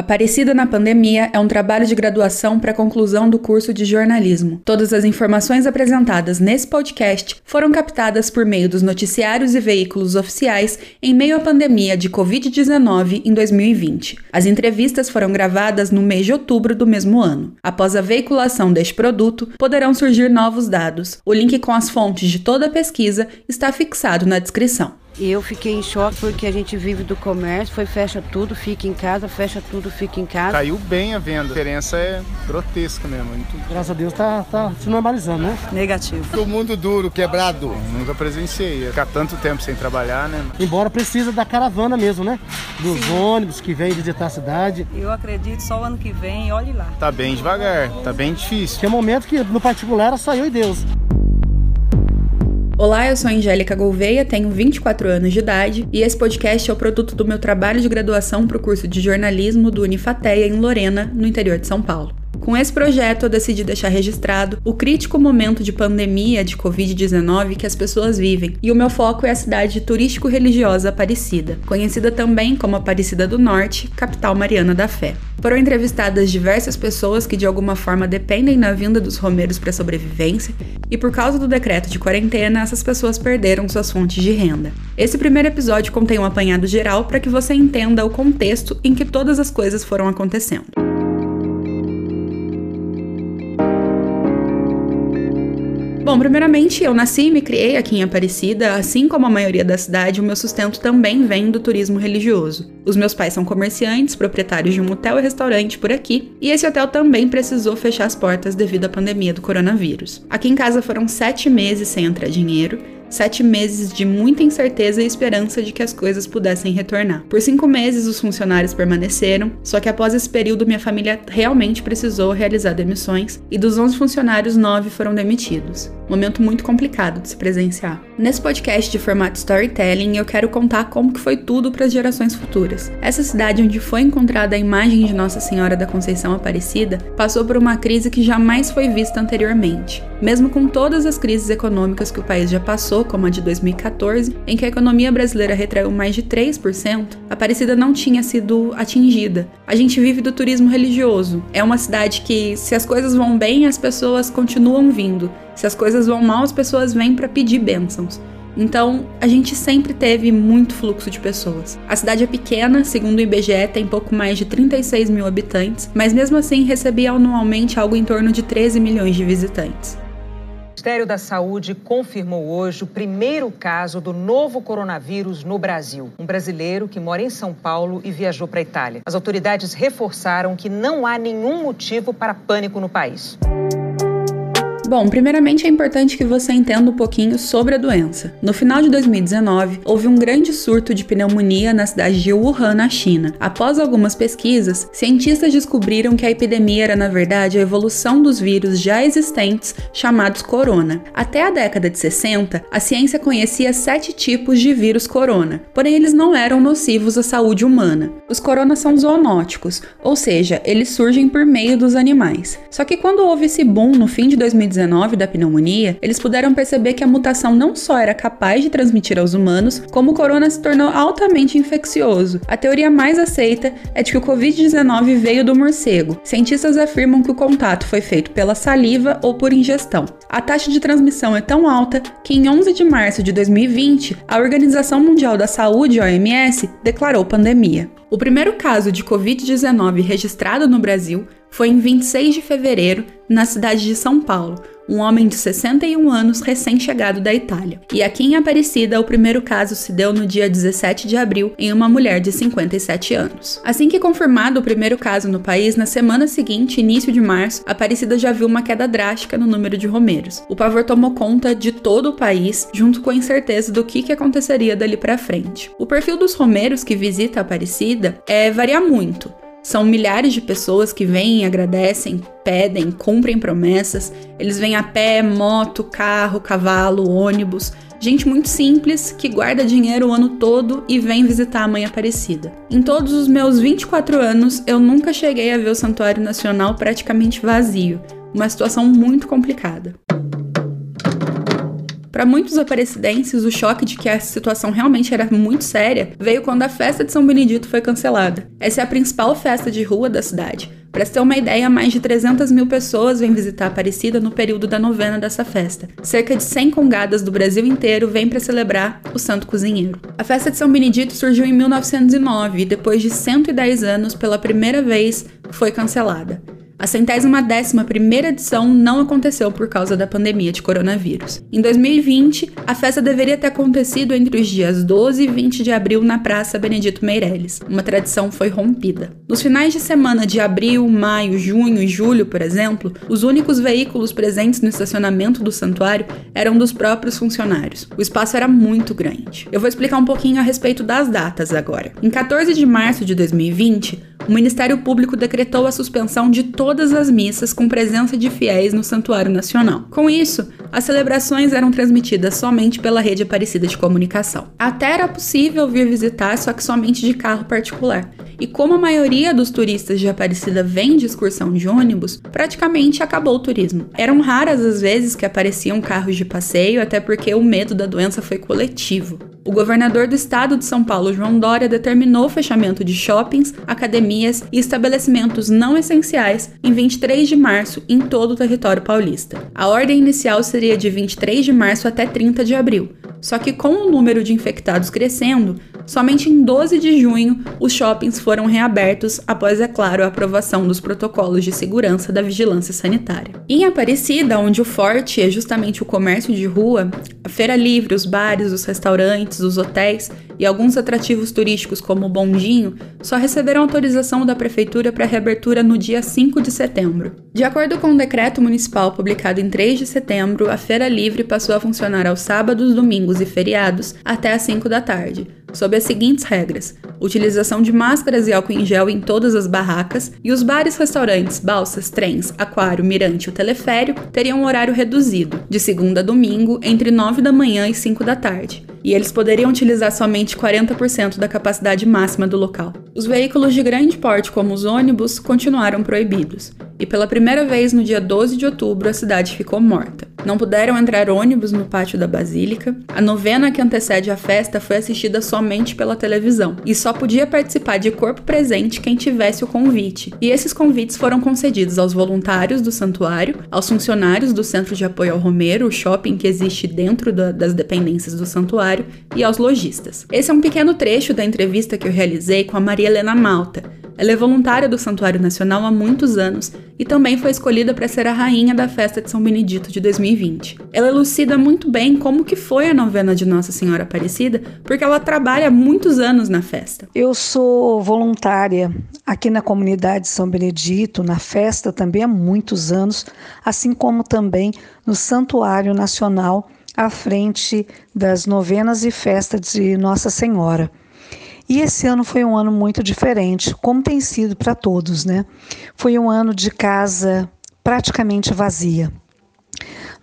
Aparecida na Pandemia é um trabalho de graduação para a conclusão do curso de jornalismo. Todas as informações apresentadas nesse podcast foram captadas por meio dos noticiários e veículos oficiais em meio à pandemia de Covid-19 em 2020. As entrevistas foram gravadas no mês de outubro do mesmo ano. Após a veiculação deste produto, poderão surgir novos dados. O link com as fontes de toda a pesquisa está fixado na descrição. E eu fiquei em choque porque a gente vive do comércio, foi fecha tudo, fica em casa, fecha tudo, fica em casa. Caiu bem a venda, a diferença é grotesca mesmo. Muito... Graças a Deus tá, tá se normalizando, né? Negativo. O mundo duro, quebrado. Nunca presenciei, ficar tanto tempo sem trabalhar, né? Embora precisa da caravana mesmo, né? Dos Sim. ônibus que vêm visitar a cidade. Eu acredito só o ano que vem, olhe lá. Tá bem devagar, tá bem difícil. Tem momento que no particular era só eu e Deus. Olá, eu sou Angélica Gouveia, tenho 24 anos de idade e esse podcast é o produto do meu trabalho de graduação para o curso de jornalismo do Unifateia em Lorena, no interior de São Paulo. Com esse projeto, eu decidi deixar registrado o crítico momento de pandemia de Covid-19 que as pessoas vivem, e o meu foco é a cidade turístico-religiosa Aparecida, conhecida também como Aparecida do Norte, capital mariana da fé. Foram entrevistadas diversas pessoas que de alguma forma dependem da vinda dos romeiros para sobrevivência, e por causa do decreto de quarentena, essas pessoas perderam suas fontes de renda. Esse primeiro episódio contém um apanhado geral para que você entenda o contexto em que todas as coisas foram acontecendo. Bom, primeiramente, eu nasci e me criei aqui em Aparecida, assim como a maioria da cidade, o meu sustento também vem do turismo religioso. Os meus pais são comerciantes, proprietários de um hotel e restaurante por aqui, e esse hotel também precisou fechar as portas devido à pandemia do coronavírus. Aqui em casa foram sete meses sem entrar dinheiro, sete meses de muita incerteza e esperança de que as coisas pudessem retornar. Por cinco meses, os funcionários permaneceram, só que após esse período, minha família realmente precisou realizar demissões e dos 11 funcionários, nove foram demitidos. Momento muito complicado de se presenciar. Nesse podcast de formato storytelling, eu quero contar como que foi tudo para as gerações futuras. Essa cidade onde foi encontrada a imagem de Nossa Senhora da Conceição Aparecida passou por uma crise que jamais foi vista anteriormente. Mesmo com todas as crises econômicas que o país já passou, como a de 2014, em que a economia brasileira retraiu mais de 3%, Aparecida não tinha sido atingida. A gente vive do turismo religioso. É uma cidade que, se as coisas vão bem, as pessoas continuam vindo. Se as coisas vão mal, as pessoas vêm para pedir bênçãos. Então, a gente sempre teve muito fluxo de pessoas. A cidade é pequena, segundo o IBGE, tem pouco mais de 36 mil habitantes, mas mesmo assim recebia anualmente algo em torno de 13 milhões de visitantes. Ministério da Saúde confirmou hoje o primeiro caso do novo coronavírus no Brasil. Um brasileiro que mora em São Paulo e viajou para a Itália. As autoridades reforçaram que não há nenhum motivo para pânico no país. Bom, primeiramente é importante que você entenda um pouquinho sobre a doença. No final de 2019, houve um grande surto de pneumonia na cidade de Wuhan, na China. Após algumas pesquisas, cientistas descobriram que a epidemia era, na verdade, a evolução dos vírus já existentes chamados corona. Até a década de 60, a ciência conhecia sete tipos de vírus corona, porém eles não eram nocivos à saúde humana. Os coronas são zoonóticos, ou seja, eles surgem por meio dos animais. Só que quando houve esse boom no fim de 2019, da pneumonia, eles puderam perceber que a mutação não só era capaz de transmitir aos humanos, como o corona se tornou altamente infeccioso. A teoria mais aceita é de que o Covid-19 veio do morcego. Cientistas afirmam que o contato foi feito pela saliva ou por ingestão. A taxa de transmissão é tão alta que em 11 de março de 2020, a Organização Mundial da Saúde, OMS, declarou pandemia. O primeiro caso de Covid-19 registrado no Brasil foi em 26 de fevereiro, na cidade de São Paulo, um homem de 61 anos recém-chegado da Itália. E aqui em Aparecida, o primeiro caso se deu no dia 17 de abril em uma mulher de 57 anos. Assim que confirmado o primeiro caso no país, na semana seguinte, início de março, Aparecida já viu uma queda drástica no número de romeiros. O pavor tomou conta de todo o país, junto com a incerteza do que, que aconteceria dali para frente. O perfil dos romeiros que visita Aparecida é varia muito. São milhares de pessoas que vêm, agradecem, pedem, cumprem promessas. Eles vêm a pé, moto, carro, cavalo, ônibus. Gente muito simples que guarda dinheiro o ano todo e vem visitar a Mãe Aparecida. Em todos os meus 24 anos, eu nunca cheguei a ver o Santuário Nacional praticamente vazio. Uma situação muito complicada. Para muitos aparecidenses, o choque de que a situação realmente era muito séria veio quando a festa de São Benedito foi cancelada. Essa é a principal festa de rua da cidade. Para ter uma ideia, mais de 300 mil pessoas vêm visitar Aparecida no período da novena dessa festa. Cerca de 100 congadas do Brasil inteiro vêm para celebrar o Santo Cozinheiro. A festa de São Benedito surgiu em 1909 e, depois de 110 anos, pela primeira vez, foi cancelada. A centésima décima primeira edição não aconteceu por causa da pandemia de coronavírus. Em 2020, a festa deveria ter acontecido entre os dias 12 e 20 de abril na Praça Benedito Meirelles. Uma tradição foi rompida. Nos finais de semana de abril, maio, junho e julho, por exemplo, os únicos veículos presentes no estacionamento do santuário eram dos próprios funcionários. O espaço era muito grande. Eu vou explicar um pouquinho a respeito das datas agora. Em 14 de março de 2020, o Ministério Público decretou a suspensão de todas as missas com presença de fiéis no Santuário Nacional. Com isso, as celebrações eram transmitidas somente pela rede Aparecida de Comunicação. Até era possível vir visitar, só que somente de carro particular. E como a maioria dos turistas de Aparecida vem de excursão de ônibus, praticamente acabou o turismo. Eram raras as vezes que apareciam carros de passeio, até porque o medo da doença foi coletivo. O governador do estado de São Paulo, João Dória, determinou o fechamento de shoppings, academias e estabelecimentos não essenciais em 23 de março em todo o território paulista. A ordem inicial seria de 23 de março até 30 de abril, só que com o número de infectados crescendo, somente em 12 de junho os shoppings foram reabertos após, é claro, a aprovação dos protocolos de segurança da vigilância sanitária. Em Aparecida, onde o forte é justamente o comércio de rua, a feira livre, os bares, os restaurantes, os hotéis e alguns atrativos turísticos como o Bondinho só receberam autorização da prefeitura para reabertura no dia 5 de setembro. De acordo com o um decreto municipal publicado em 3 de setembro, a feira livre passou a funcionar aos sábados, domingos e feriados até às 5 da tarde sob as seguintes regras: utilização de máscaras e álcool em gel em todas as barracas, e os bares, restaurantes, balsas, trens, aquário, mirante e o teleférico teriam um horário reduzido, de segunda a domingo, entre 9 da manhã e 5 da tarde, e eles poderiam utilizar somente 40% da capacidade máxima do local. Os veículos de grande porte, como os ônibus, continuaram proibidos, e pela primeira vez no dia 12 de outubro a cidade ficou morta. Não puderam entrar ônibus no pátio da Basílica, a novena que antecede a festa foi assistida somente pela televisão, e só podia participar de corpo presente quem tivesse o convite. E esses convites foram concedidos aos voluntários do santuário, aos funcionários do Centro de Apoio ao Romeiro, o shopping que existe dentro da, das dependências do santuário, e aos lojistas. Esse é um pequeno trecho da entrevista que eu realizei com a Maria Helena Malta, ela é voluntária do Santuário Nacional há muitos anos e também foi escolhida para ser a rainha da festa de São Benedito de 2020. Ela elucida muito bem como que foi a novena de Nossa Senhora Aparecida, porque ela trabalha há muitos anos na festa. Eu sou voluntária aqui na comunidade São Benedito, na festa também há muitos anos, assim como também no Santuário Nacional à frente das novenas e festas de Nossa Senhora. E esse ano foi um ano muito diferente, como tem sido para todos, né? Foi um ano de casa praticamente vazia.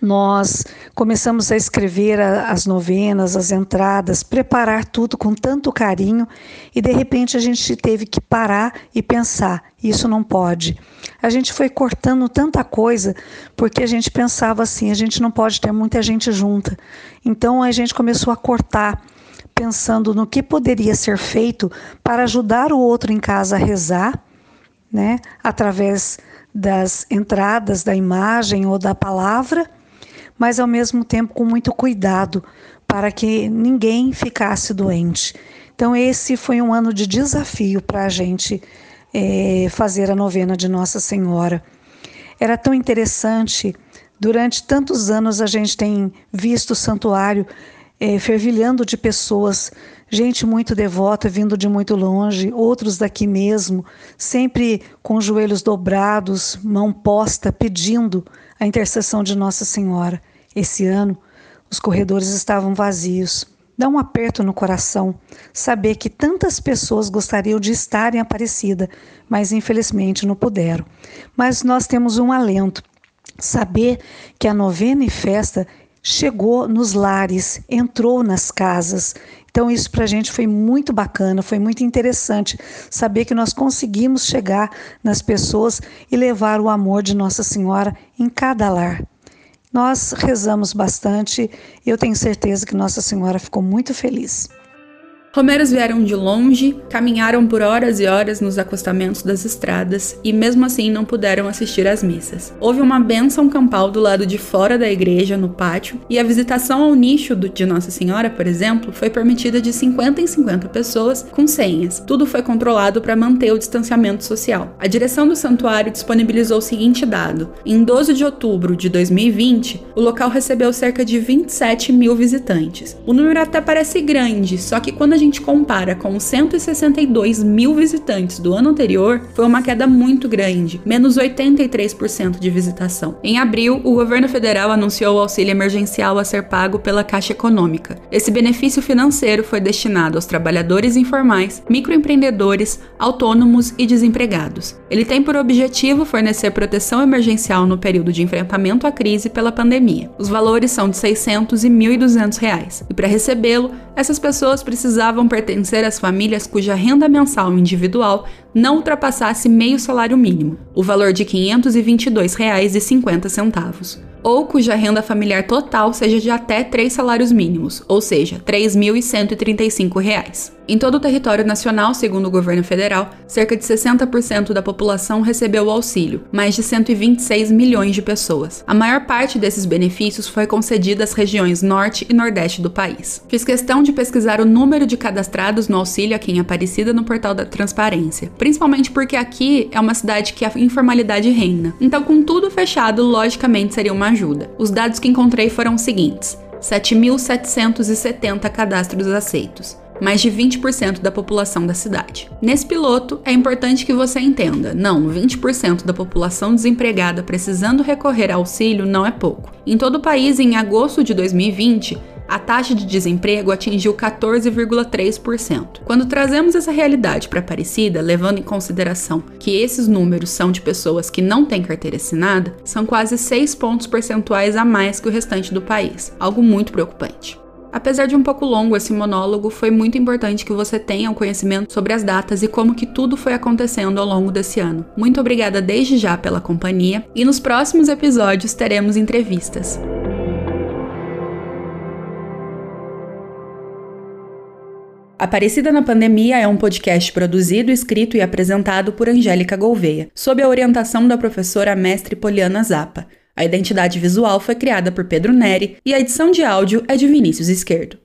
Nós começamos a escrever as novenas, as entradas, preparar tudo com tanto carinho e de repente a gente teve que parar e pensar: isso não pode. A gente foi cortando tanta coisa porque a gente pensava assim: a gente não pode ter muita gente junta. Então a gente começou a cortar pensando no que poderia ser feito para ajudar o outro em casa a rezar, né, através das entradas da imagem ou da palavra, mas ao mesmo tempo com muito cuidado para que ninguém ficasse doente. Então, esse foi um ano de desafio para a gente é, fazer a novena de Nossa Senhora. Era tão interessante, durante tantos anos a gente tem visto o santuário é, fervilhando de pessoas, gente muito devota vindo de muito longe, outros daqui mesmo, sempre com joelhos dobrados, mão posta, pedindo a intercessão de Nossa Senhora. Esse ano, os corredores estavam vazios. Dá um aperto no coração saber que tantas pessoas gostariam de estar em Aparecida, mas infelizmente não puderam. Mas nós temos um alento saber que a novena e festa chegou nos lares, entrou nas casas. Então, isso para a gente foi muito bacana, foi muito interessante saber que nós conseguimos chegar nas pessoas e levar o amor de Nossa Senhora em cada lar. Nós rezamos bastante eu tenho certeza que Nossa Senhora ficou muito feliz. Romeiros vieram de longe, caminharam por horas e horas nos acostamentos das estradas e mesmo assim não puderam assistir às missas. Houve uma bênção campal do lado de fora da igreja, no pátio, e a visitação ao nicho de Nossa Senhora, por exemplo, foi permitida de 50 em 50 pessoas com senhas. Tudo foi controlado para manter o distanciamento social. A direção do santuário disponibilizou o seguinte dado: em 12 de outubro de 2020, o local recebeu cerca de 27 mil visitantes. O número até parece grande, só que quando a gente gente compara com os 162 mil visitantes do ano anterior, foi uma queda muito grande, menos 83% de visitação. Em abril, o governo federal anunciou o auxílio emergencial a ser pago pela Caixa Econômica. Esse benefício financeiro foi destinado aos trabalhadores informais, microempreendedores, autônomos e desempregados. Ele tem por objetivo fornecer proteção emergencial no período de enfrentamento à crise pela pandemia. Os valores são de 600 e 1.200 reais. E para recebê-lo, essas pessoas precisavam precisavam pertencer às famílias cuja renda mensal individual não ultrapassasse meio salário mínimo, o valor de R$ 522,50 ou cuja renda familiar total seja de até três salários mínimos, ou seja, R$ 3.135. Em todo o território nacional, segundo o governo federal, cerca de 60% da população recebeu o auxílio, mais de 126 milhões de pessoas. A maior parte desses benefícios foi concedida às regiões norte e nordeste do país. Fiz questão de pesquisar o número de cadastrados no auxílio aqui em Aparecida no portal da Transparência, principalmente porque aqui é uma cidade que a informalidade reina. Então, com tudo fechado, logicamente seria uma ajuda. Os dados que encontrei foram os seguintes: 7.770 cadastros aceitos mais de 20% da população da cidade. Nesse piloto, é importante que você entenda: não, 20% da população desempregada precisando recorrer a auxílio não é pouco. Em todo o país, em agosto de 2020, a taxa de desemprego atingiu 14,3%. Quando trazemos essa realidade para Aparecida, levando em consideração que esses números são de pessoas que não têm carteira assinada, são quase 6 pontos percentuais a mais que o restante do país, algo muito preocupante. Apesar de um pouco longo esse monólogo, foi muito importante que você tenha um conhecimento sobre as datas e como que tudo foi acontecendo ao longo desse ano. Muito obrigada desde já pela companhia e nos próximos episódios teremos entrevistas. Aparecida na Pandemia é um podcast produzido, escrito e apresentado por Angélica Gouveia, sob a orientação da professora mestre Poliana Zappa. A identidade visual foi criada por Pedro Neri e a edição de áudio é de Vinícius Esquerdo.